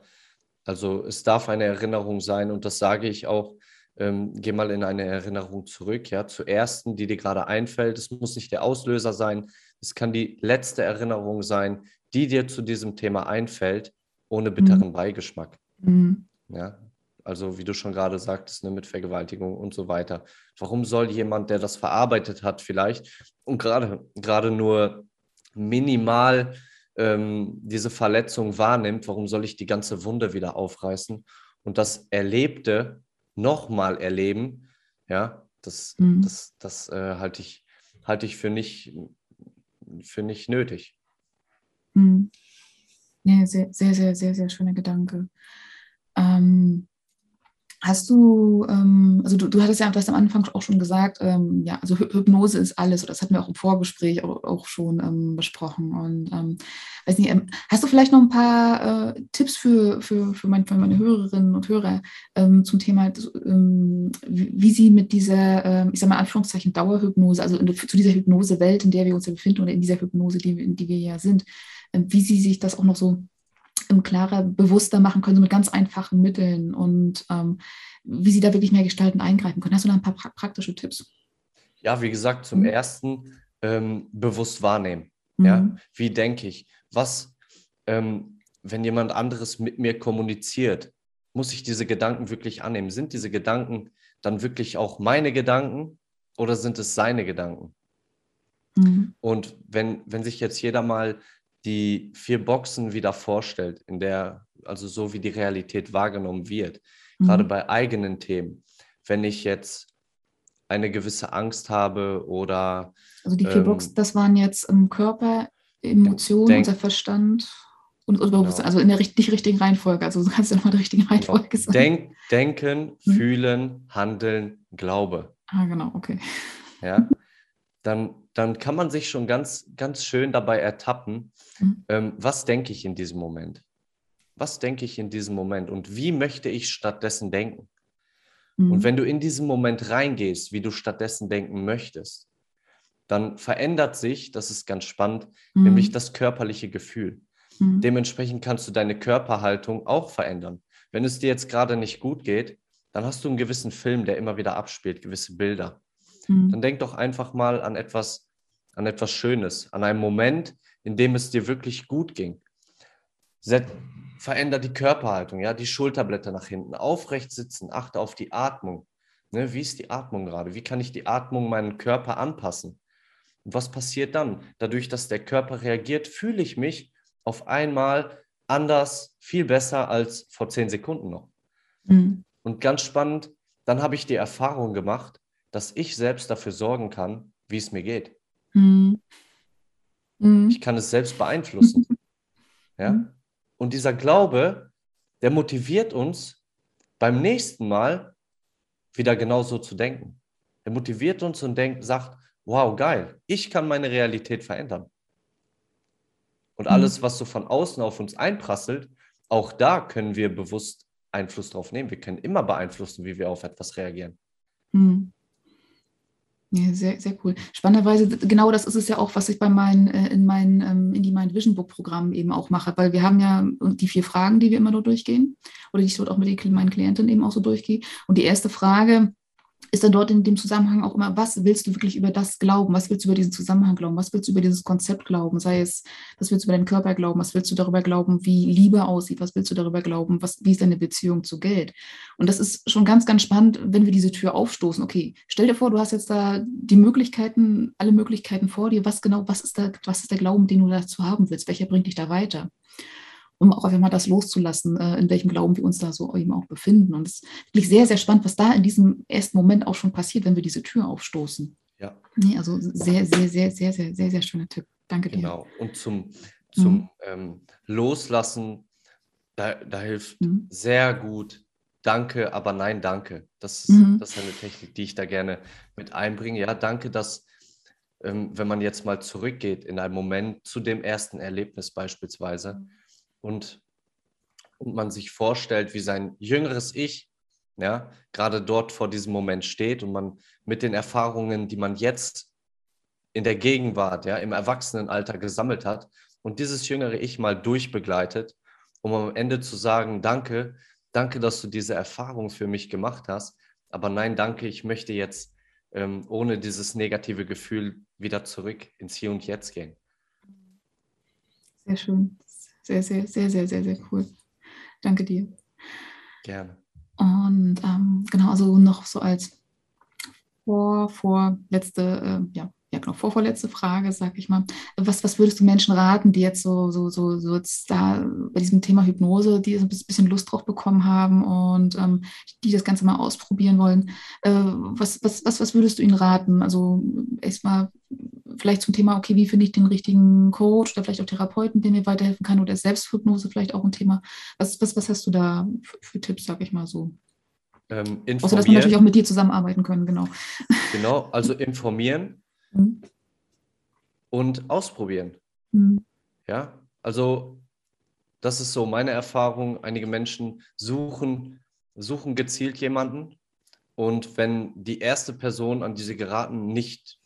also es darf eine Erinnerung sein und das sage ich auch. Ähm, geh mal in eine Erinnerung zurück, ja, zur ersten, die dir gerade einfällt. Es muss nicht der Auslöser sein, es kann die letzte Erinnerung sein, die dir zu diesem Thema einfällt, ohne bitteren mhm. Beigeschmack. Mhm. Ja, also wie du schon gerade sagtest, ne, mit Vergewaltigung und so weiter. Warum soll jemand, der das verarbeitet hat, vielleicht und gerade gerade nur minimal ähm, diese Verletzung wahrnimmt, warum soll ich die ganze Wunde wieder aufreißen und das Erlebte nochmal erleben, ja, das, mhm. das, das äh, halte ich, halte ich für nicht, für nicht nötig. Mhm. Ja, sehr, sehr, sehr, sehr, sehr schöner Gedanke. Ähm, Hast du, ähm, also du, du hattest ja das am Anfang auch schon gesagt, ähm, ja, also Hypnose ist alles, oder das hatten wir auch im Vorgespräch auch, auch schon ähm, besprochen. Und ähm, weiß nicht, ähm, hast du vielleicht noch ein paar äh, Tipps für, für, für, mein, für, meine Hörerinnen und Hörer ähm, zum Thema, wie, wie, sie mit dieser, ich sag mal, Anführungszeichen Dauerhypnose, also in, zu dieser Hypnosewelt, in der wir uns ja befinden, oder in dieser Hypnose, die, in die wir ja sind, wie sie sich das auch noch so klarer, bewusster machen können, so mit ganz einfachen Mitteln und ähm, wie sie da wirklich mehr gestalten, eingreifen können. Hast du da ein paar pra praktische Tipps? Ja, wie gesagt, zum mhm. ersten ähm, bewusst wahrnehmen. Mhm. Ja? Wie denke ich? Was, ähm, wenn jemand anderes mit mir kommuniziert, muss ich diese Gedanken wirklich annehmen? Sind diese Gedanken dann wirklich auch meine Gedanken oder sind es seine Gedanken? Mhm. Und wenn, wenn sich jetzt jeder mal die vier Boxen wieder vorstellt, in der, also so wie die Realität wahrgenommen wird, mhm. gerade bei eigenen Themen. Wenn ich jetzt eine gewisse Angst habe oder. Also die vier ähm, Boxen, das waren jetzt im Körper, Emotionen, denk, unser Verstand und Unterbewusstsein, genau. also in der nicht richtigen Reihenfolge. Also du kannst ja nochmal die richtige genau. Reihenfolge genau. sagen. Denk, denken, mhm. fühlen, handeln, Glaube. Ah, genau, okay. Ja, dann, dann kann man sich schon ganz, ganz schön dabei ertappen, mhm. ähm, was denke ich in diesem Moment? Was denke ich in diesem Moment und wie möchte ich stattdessen denken? Mhm. Und wenn du in diesen Moment reingehst, wie du stattdessen denken möchtest, dann verändert sich, das ist ganz spannend, mhm. nämlich das körperliche Gefühl. Mhm. Dementsprechend kannst du deine Körperhaltung auch verändern. Wenn es dir jetzt gerade nicht gut geht, dann hast du einen gewissen Film, der immer wieder abspielt, gewisse Bilder. Mhm. Dann denk doch einfach mal an etwas, an etwas Schönes, an einen Moment, in dem es dir wirklich gut ging. Set, veränder die Körperhaltung, ja, die Schulterblätter nach hinten, aufrecht sitzen, achte auf die Atmung. Ne, wie ist die Atmung gerade? Wie kann ich die Atmung meinen Körper anpassen? Und was passiert dann? Dadurch, dass der Körper reagiert, fühle ich mich auf einmal anders, viel besser als vor zehn Sekunden noch. Mhm. Und ganz spannend, dann habe ich die Erfahrung gemacht, dass ich selbst dafür sorgen kann, wie es mir geht. Mhm. Mhm. Ich kann es selbst beeinflussen. ja? Und dieser Glaube, der motiviert uns beim nächsten Mal wieder genauso zu denken. Er motiviert uns und denkt, sagt, wow, geil, ich kann meine Realität verändern. Und mhm. alles, was so von außen auf uns einprasselt, auch da können wir bewusst Einfluss drauf nehmen. Wir können immer beeinflussen, wie wir auf etwas reagieren. Mhm. Ja, sehr, sehr cool. Spannenderweise, genau das ist es ja auch, was ich bei meinen, äh, in meinen ähm, in die Mind Vision Book Programmen eben auch mache, weil wir haben ja die vier Fragen, die wir immer nur durchgehen oder die ich dort auch mit meinen Klienten eben auch so durchgehe. Und die erste Frage, ist dann dort in dem Zusammenhang auch immer, was willst du wirklich über das glauben? Was willst du über diesen Zusammenhang glauben? Was willst du über dieses Konzept glauben? Sei es, was willst du über deinen Körper glauben? Was willst du darüber glauben, wie Liebe aussieht? Was willst du darüber glauben? Was, wie ist deine Beziehung zu Geld? Und das ist schon ganz, ganz spannend, wenn wir diese Tür aufstoßen. Okay, stell dir vor, du hast jetzt da die Möglichkeiten, alle Möglichkeiten vor dir. Was genau, was ist, da, was ist der Glauben, den du dazu haben willst? Welcher bringt dich da weiter? Um auch einfach mal das loszulassen, äh, in welchem Glauben wir uns da so eben auch befinden. Und es ist wirklich sehr, sehr spannend, was da in diesem ersten Moment auch schon passiert, wenn wir diese Tür aufstoßen. Ja. Nee, also sehr, sehr, sehr, sehr, sehr, sehr, sehr schöner Tipp. Danke dir. Genau. Und zum, zum mhm. ähm, Loslassen, da, da hilft mhm. sehr gut Danke, aber nein, danke. Das, mhm. das ist eine Technik, die ich da gerne mit einbringe. Ja, danke, dass, ähm, wenn man jetzt mal zurückgeht in einen Moment zu dem ersten Erlebnis beispielsweise, mhm und, und man sich vorstellt, wie sein jüngeres Ich ja, gerade dort vor diesem Moment steht und man mit den Erfahrungen, die man jetzt in der Gegenwart, ja, im Erwachsenenalter gesammelt hat und dieses jüngere Ich mal durchbegleitet, um am Ende zu sagen, danke, danke, dass du diese Erfahrung für mich gemacht hast, aber nein, danke, ich möchte jetzt ähm, ohne dieses negative Gefühl wieder zurück ins Hier und Jetzt gehen. Sehr schön. Sehr, sehr, sehr, sehr, sehr, sehr cool. Danke dir. Gerne. Und ähm, genau, also noch so als vor, vorletzte, äh, ja, ja genau, vorvorletzte Frage, sag ich mal. Was, was würdest du Menschen raten, die jetzt so, so, so, so jetzt da bei diesem Thema Hypnose, die ein bisschen Lust drauf bekommen haben und ähm, die das Ganze mal ausprobieren wollen? Äh, was, was, was, was würdest du ihnen raten? Also erstmal vielleicht zum Thema, okay, wie finde ich den richtigen Coach oder vielleicht auch Therapeuten, der mir weiterhelfen kann oder Selbsthypnose vielleicht auch ein Thema. Was, was, was hast du da für, für Tipps, sag ich mal so? Ähm, Außer, dass wir natürlich auch mit dir zusammenarbeiten können, genau. Genau, also informieren mhm. und ausprobieren. Mhm. Ja, also das ist so meine Erfahrung. Einige Menschen suchen, suchen gezielt jemanden und wenn die erste Person, an die sie geraten, nicht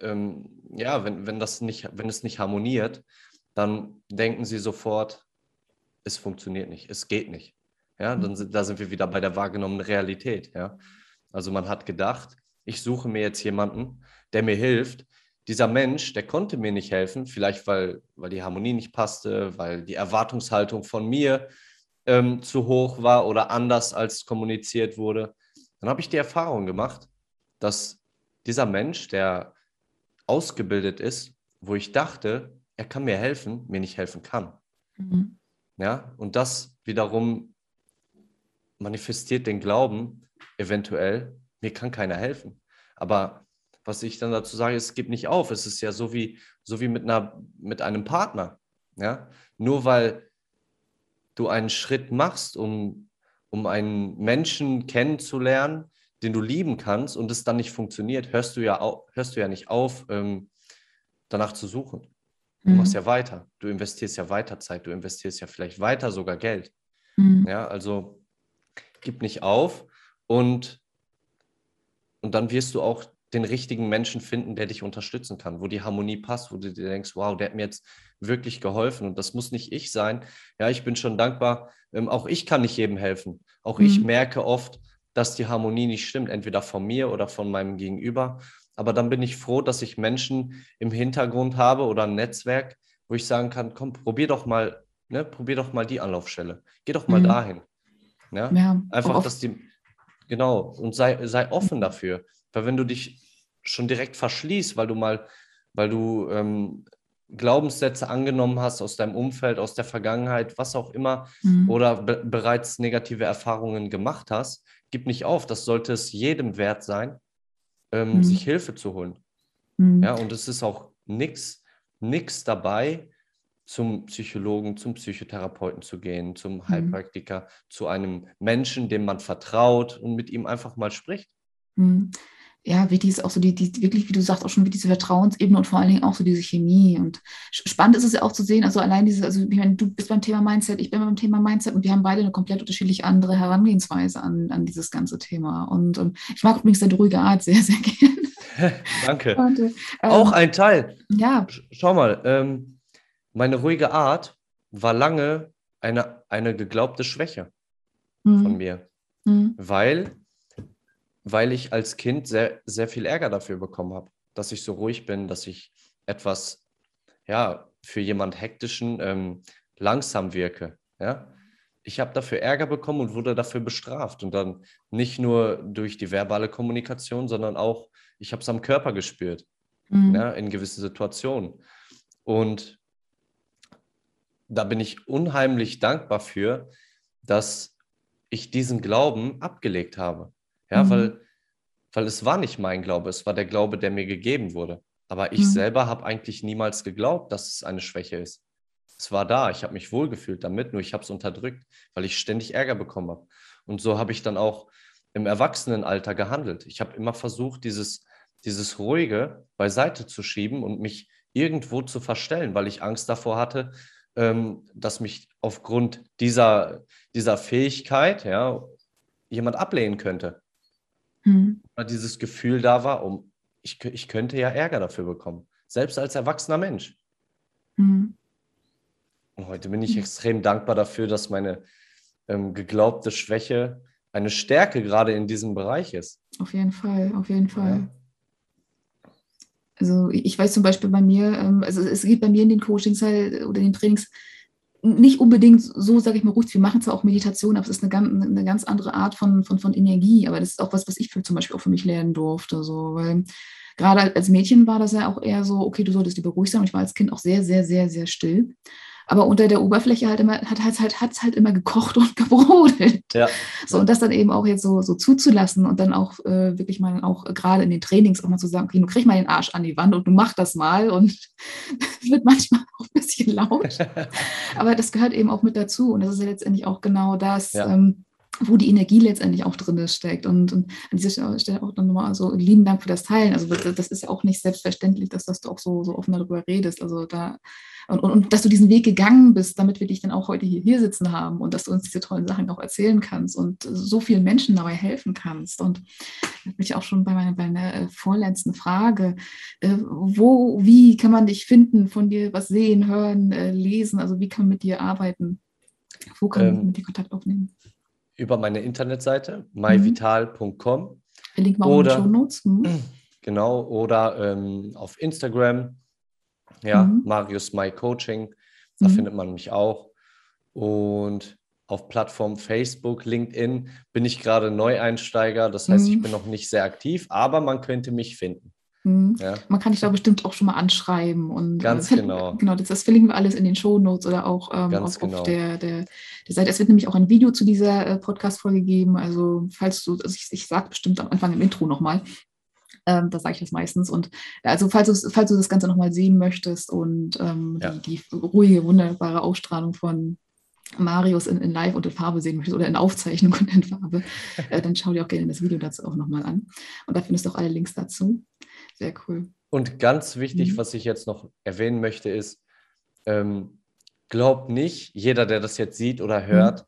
ähm, ja, wenn, wenn, das nicht, wenn es nicht harmoniert, dann denken sie sofort, es funktioniert nicht, es geht nicht. Ja, dann sind, da sind wir wieder bei der wahrgenommenen Realität. Ja, also man hat gedacht, ich suche mir jetzt jemanden, der mir hilft. Dieser Mensch, der konnte mir nicht helfen, vielleicht weil, weil die Harmonie nicht passte, weil die Erwartungshaltung von mir ähm, zu hoch war oder anders als kommuniziert wurde. Dann habe ich die Erfahrung gemacht, dass dieser Mensch, der ausgebildet ist, wo ich dachte, er kann mir helfen, mir nicht helfen kann. Mhm. Ja, und das wiederum manifestiert den Glauben, eventuell, mir kann keiner helfen. Aber was ich dann dazu sage, es gibt nicht auf. Es ist ja so wie, so wie mit, einer, mit einem Partner. Ja? Nur weil du einen Schritt machst, um, um einen Menschen kennenzulernen, den du lieben kannst und es dann nicht funktioniert, hörst du ja, au hörst du ja nicht auf, ähm, danach zu suchen. Du mhm. machst ja weiter. Du investierst ja weiter Zeit. Du investierst ja vielleicht weiter sogar Geld. Mhm. Ja, also gib nicht auf und, und dann wirst du auch den richtigen Menschen finden, der dich unterstützen kann, wo die Harmonie passt, wo du dir denkst, wow, der hat mir jetzt wirklich geholfen. Und das muss nicht ich sein. Ja, ich bin schon dankbar. Ähm, auch ich kann nicht jedem helfen. Auch mhm. ich merke oft, dass die Harmonie nicht stimmt, entweder von mir oder von meinem Gegenüber. Aber dann bin ich froh, dass ich Menschen im Hintergrund habe oder ein Netzwerk, wo ich sagen kann, komm, probier doch mal, ne, probier doch mal die Anlaufstelle. Geh doch mal mhm. dahin. Ja? ja Einfach, dass die, genau, und sei, sei offen dafür. Weil wenn du dich schon direkt verschließt, weil du mal, weil du ähm, Glaubenssätze angenommen hast aus deinem Umfeld, aus der Vergangenheit, was auch immer, mhm. oder be bereits negative Erfahrungen gemacht hast, gib nicht auf. Das sollte es jedem wert sein, ähm, mhm. sich Hilfe zu holen. Mhm. Ja, und es ist auch nichts nix dabei, zum Psychologen, zum Psychotherapeuten zu gehen, zum mhm. Heilpraktiker, zu einem Menschen, dem man vertraut und mit ihm einfach mal spricht. Ja, wie ist auch so die, die, wirklich, wie du sagst, auch schon diese Vertrauensebene und vor allen Dingen auch so diese Chemie. Und spannend ist es ja auch zu sehen, also allein diese, also ich meine, du bist beim Thema Mindset, ich bin beim Thema Mindset und wir haben beide eine komplett unterschiedlich andere Herangehensweise an, an dieses ganze Thema. Und, und ich mag übrigens deine ruhige Art sehr, sehr gerne. Danke. Und, ähm, auch ein Teil. Ja. Schau mal, ähm, meine ruhige Art war lange eine, eine geglaubte Schwäche mhm. von mir. Mhm. Weil weil ich als Kind sehr, sehr viel Ärger dafür bekommen habe, dass ich so ruhig bin, dass ich etwas, ja, für jemand hektischen ähm, langsam wirke. Ja? Ich habe dafür Ärger bekommen und wurde dafür bestraft. Und dann nicht nur durch die verbale Kommunikation, sondern auch, ich habe es am Körper gespürt, mhm. ja, in gewissen Situationen. Und da bin ich unheimlich dankbar für, dass ich diesen Glauben abgelegt habe. Ja, mhm. weil, weil es war nicht mein Glaube, es war der Glaube, der mir gegeben wurde. Aber ich mhm. selber habe eigentlich niemals geglaubt, dass es eine Schwäche ist. Es war da, ich habe mich wohlgefühlt damit, nur ich habe es unterdrückt, weil ich ständig Ärger bekommen habe. Und so habe ich dann auch im Erwachsenenalter gehandelt. Ich habe immer versucht, dieses, dieses Ruhige beiseite zu schieben und mich irgendwo zu verstellen, weil ich Angst davor hatte, ähm, dass mich aufgrund dieser, dieser Fähigkeit ja, jemand ablehnen könnte. Mhm. Dieses Gefühl da war, um, ich, ich könnte ja Ärger dafür bekommen, selbst als erwachsener Mensch. Mhm. Und heute bin ich mhm. extrem dankbar dafür, dass meine ähm, geglaubte Schwäche eine Stärke gerade in diesem Bereich ist. Auf jeden Fall, auf jeden Fall. Ja. Also ich weiß zum Beispiel bei mir, ähm, also es geht bei mir in den Coachings halt, oder in den Trainings nicht unbedingt so, sage ich mal, ruhig. Wir machen zwar auch Meditation, aber es ist eine ganz, eine ganz andere Art von, von, von Energie. Aber das ist auch was, was ich für, zum Beispiel auch für mich lernen durfte. So, weil gerade als Mädchen war das ja auch eher so, okay, du solltest lieber ruhig sein. Und ich war als Kind auch sehr, sehr, sehr, sehr still. Aber unter der Oberfläche halt immer, hat es halt, hat's halt immer gekocht und gebrodelt. Ja. So, und das dann eben auch jetzt so, so zuzulassen und dann auch äh, wirklich mal auch gerade in den Trainings auch mal zu sagen, okay, du kriegst mal den Arsch an die Wand und du machst das mal und wird manchmal auch ein bisschen laut. Aber das gehört eben auch mit dazu. Und das ist ja letztendlich auch genau das. Ja. Ähm, wo die Energie letztendlich auch drin steckt. Und, und, an dieser Stelle auch dann nochmal so lieben Dank für das Teilen. Also das ist ja auch nicht selbstverständlich, dass, dass du auch so, so offen darüber redest. Also da und, und, und, dass du diesen Weg gegangen bist, damit wir dich dann auch heute hier, hier sitzen haben und dass du uns diese tollen Sachen auch erzählen kannst und so vielen Menschen dabei helfen kannst. Und da bin ich auch schon bei meiner, bei meiner äh, vorletzten Frage. Äh, wo, wie kann man dich finden, von dir was sehen, hören, äh, lesen? Also wie kann man mit dir arbeiten? Wo kann ähm, man mit dir Kontakt aufnehmen? Über meine Internetseite myvital.com. Verlinken wir auch in den Notes. Mhm. Genau, oder ähm, auf Instagram ja, mhm. Marius My Coaching, da mhm. findet man mich auch. Und auf Plattform Facebook, LinkedIn bin ich gerade Neueinsteiger. Das heißt, mhm. ich bin noch nicht sehr aktiv, aber man könnte mich finden. Mhm. Ja. Man kann dich da bestimmt auch schon mal anschreiben. Und, äh, Ganz äh, genau. Genau, das, das, verlinken wir alles in den Shownotes oder auch ähm, auf, genau. auf, der, der, der Seite. Es wird nämlich auch ein Video zu dieser äh, Podcast-Folge geben. Also, falls du, also ich, ich sage bestimmt am Anfang im Intro nochmal, ähm, da sage ich das meistens. Und also falls, falls du das Ganze nochmal sehen möchtest und ähm, ja. die, die, ruhige, wunderbare Ausstrahlung von Marius in, in Live und in Farbe sehen möchtest oder in Aufzeichnung und in Farbe, äh, dann schau dir auch gerne das Video dazu auch nochmal an. Und da findest du auch alle Links dazu. Sehr cool. Und ganz wichtig, mhm. was ich jetzt noch erwähnen möchte, ist, ähm, glaub nicht, jeder, der das jetzt sieht oder hört, mhm.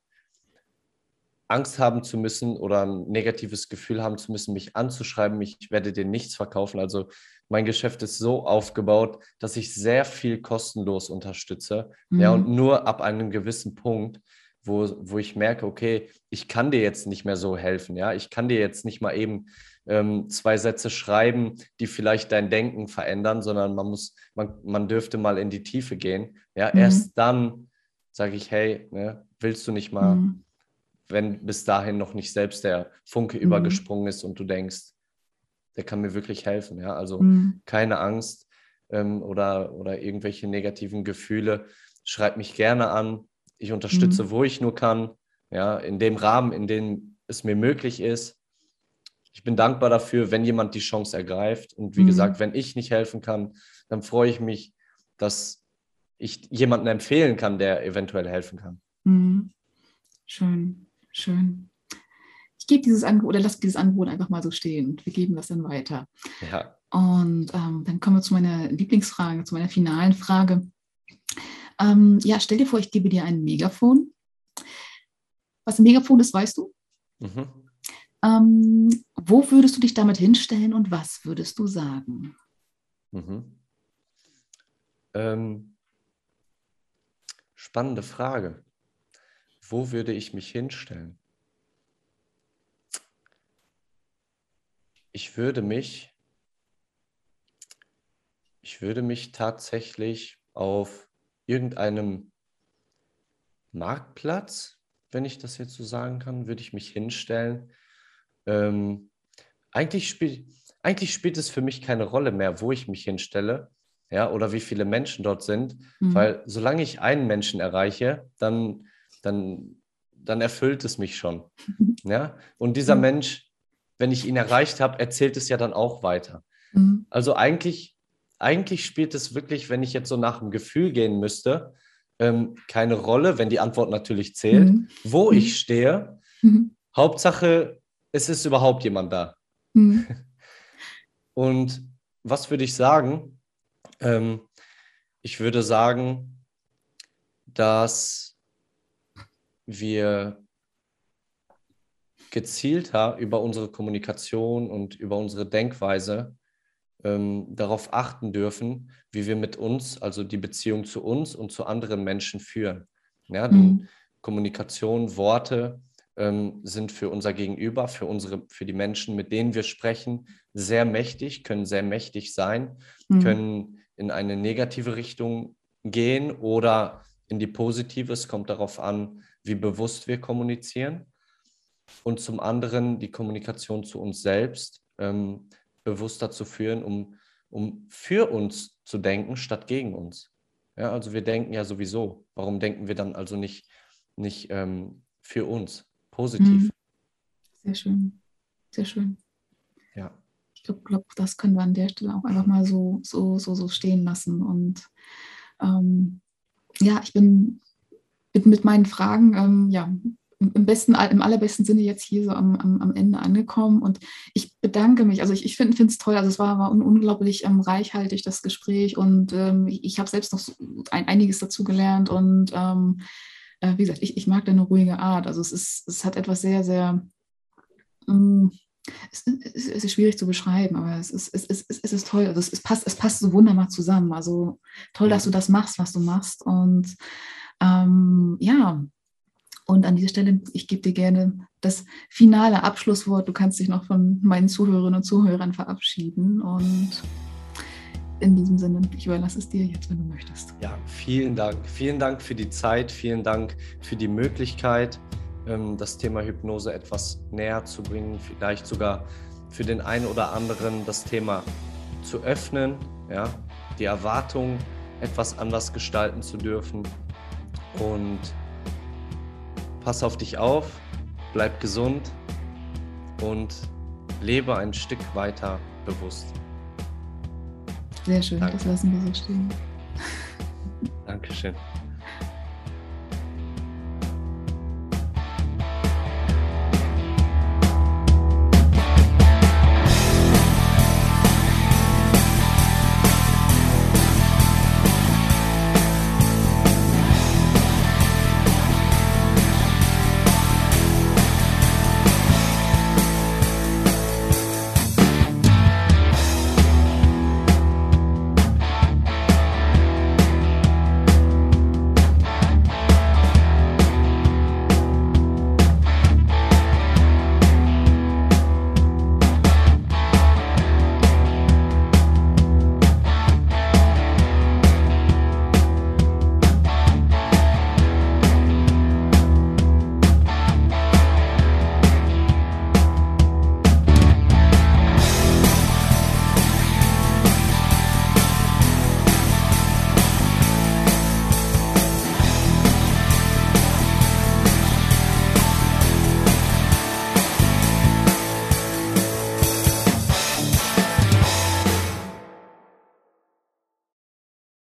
Angst haben zu müssen oder ein negatives Gefühl haben zu müssen, mich anzuschreiben, ich werde dir nichts verkaufen. Also mein Geschäft ist so aufgebaut, dass ich sehr viel kostenlos unterstütze. Mhm. Ja, und nur ab einem gewissen Punkt, wo, wo ich merke, okay, ich kann dir jetzt nicht mehr so helfen. Ja, ich kann dir jetzt nicht mal eben ähm, zwei Sätze schreiben, die vielleicht dein Denken verändern, sondern man muss, man, man dürfte mal in die Tiefe gehen. Ja, mhm. erst dann sage ich, hey, ne, willst du nicht mal mhm wenn bis dahin noch nicht selbst der Funke mhm. übergesprungen ist und du denkst, der kann mir wirklich helfen. Ja? Also mhm. keine Angst ähm, oder, oder irgendwelche negativen Gefühle. Schreib mich gerne an. Ich unterstütze, mhm. wo ich nur kann. Ja, in dem Rahmen, in dem es mir möglich ist. Ich bin dankbar dafür, wenn jemand die Chance ergreift. Und wie mhm. gesagt, wenn ich nicht helfen kann, dann freue ich mich, dass ich jemanden empfehlen kann, der eventuell helfen kann. Mhm. Schön. Schön. Ich gebe dieses Angebot oder lasse dieses Angebot einfach mal so stehen und wir geben das dann weiter. Ja. Und ähm, dann kommen wir zu meiner Lieblingsfrage, zu meiner finalen Frage. Ähm, ja, stell dir vor, ich gebe dir ein Megafon. Was ein Megafon ist, weißt du? Mhm. Ähm, wo würdest du dich damit hinstellen und was würdest du sagen? Mhm. Ähm, spannende Frage wo würde ich mich hinstellen? Ich würde mich, ich würde mich tatsächlich auf irgendeinem Marktplatz, wenn ich das jetzt so sagen kann, würde ich mich hinstellen. Ähm, eigentlich, spiel, eigentlich spielt es für mich keine Rolle mehr, wo ich mich hinstelle, ja, oder wie viele Menschen dort sind, mhm. weil solange ich einen Menschen erreiche, dann dann, dann erfüllt es mich schon. Ja? Und dieser mhm. Mensch, wenn ich ihn erreicht habe, erzählt es ja dann auch weiter. Mhm. Also eigentlich, eigentlich spielt es wirklich, wenn ich jetzt so nach dem Gefühl gehen müsste, ähm, keine Rolle, wenn die Antwort natürlich zählt, mhm. wo mhm. ich stehe. Mhm. Hauptsache, es ist überhaupt jemand da. Mhm. Und was würde ich sagen? Ähm, ich würde sagen, dass wir gezielter über unsere Kommunikation und über unsere Denkweise ähm, darauf achten dürfen, wie wir mit uns, also die Beziehung zu uns und zu anderen Menschen führen. Ja, mhm. Kommunikation, Worte ähm, sind für unser Gegenüber, für, unsere, für die Menschen, mit denen wir sprechen, sehr mächtig, können sehr mächtig sein, mhm. können in eine negative Richtung gehen oder in die positive. Es kommt darauf an, wie bewusst wir kommunizieren und zum anderen die Kommunikation zu uns selbst ähm, bewusster zu führen, um, um für uns zu denken statt gegen uns. Ja, also wir denken ja sowieso. Warum denken wir dann also nicht, nicht ähm, für uns positiv? Mhm. Sehr schön, sehr schön. Ja. Ich glaube, glaub, das können wir an der Stelle auch einfach mal so, so, so, so stehen lassen. Und ähm, ja, ich bin mit, mit meinen Fragen, ähm, ja, im besten, im allerbesten Sinne jetzt hier so am, am, am Ende angekommen. Und ich bedanke mich. Also ich, ich finde es toll. Also es war, war unglaublich ähm, reichhaltig, das Gespräch. Und ähm, ich, ich habe selbst noch so ein, einiges dazu gelernt. Und ähm, äh, wie gesagt, ich, ich mag deine ruhige Art. Also es ist, es hat etwas sehr, sehr. Ähm, es, es, es, ist schwierig zu beschreiben, aber es ist, es, es, es ist toll. Also es, es, passt, es passt so wunderbar zusammen. Also toll, dass du das machst, was du machst. Und ähm, ja, und an dieser Stelle, ich gebe dir gerne das finale Abschlusswort. Du kannst dich noch von meinen Zuhörerinnen und Zuhörern verabschieden. Und in diesem Sinne, ich überlasse es dir jetzt, wenn du möchtest. Ja, vielen Dank. Vielen Dank für die Zeit. Vielen Dank für die Möglichkeit, ähm, das Thema Hypnose etwas näher zu bringen. Vielleicht sogar für den einen oder anderen das Thema zu öffnen. Ja, die Erwartung, etwas anders gestalten zu dürfen und pass auf dich auf, bleib gesund und lebe ein Stück weiter bewusst. Sehr schön, Danke. das lassen wir so stehen. Dankeschön.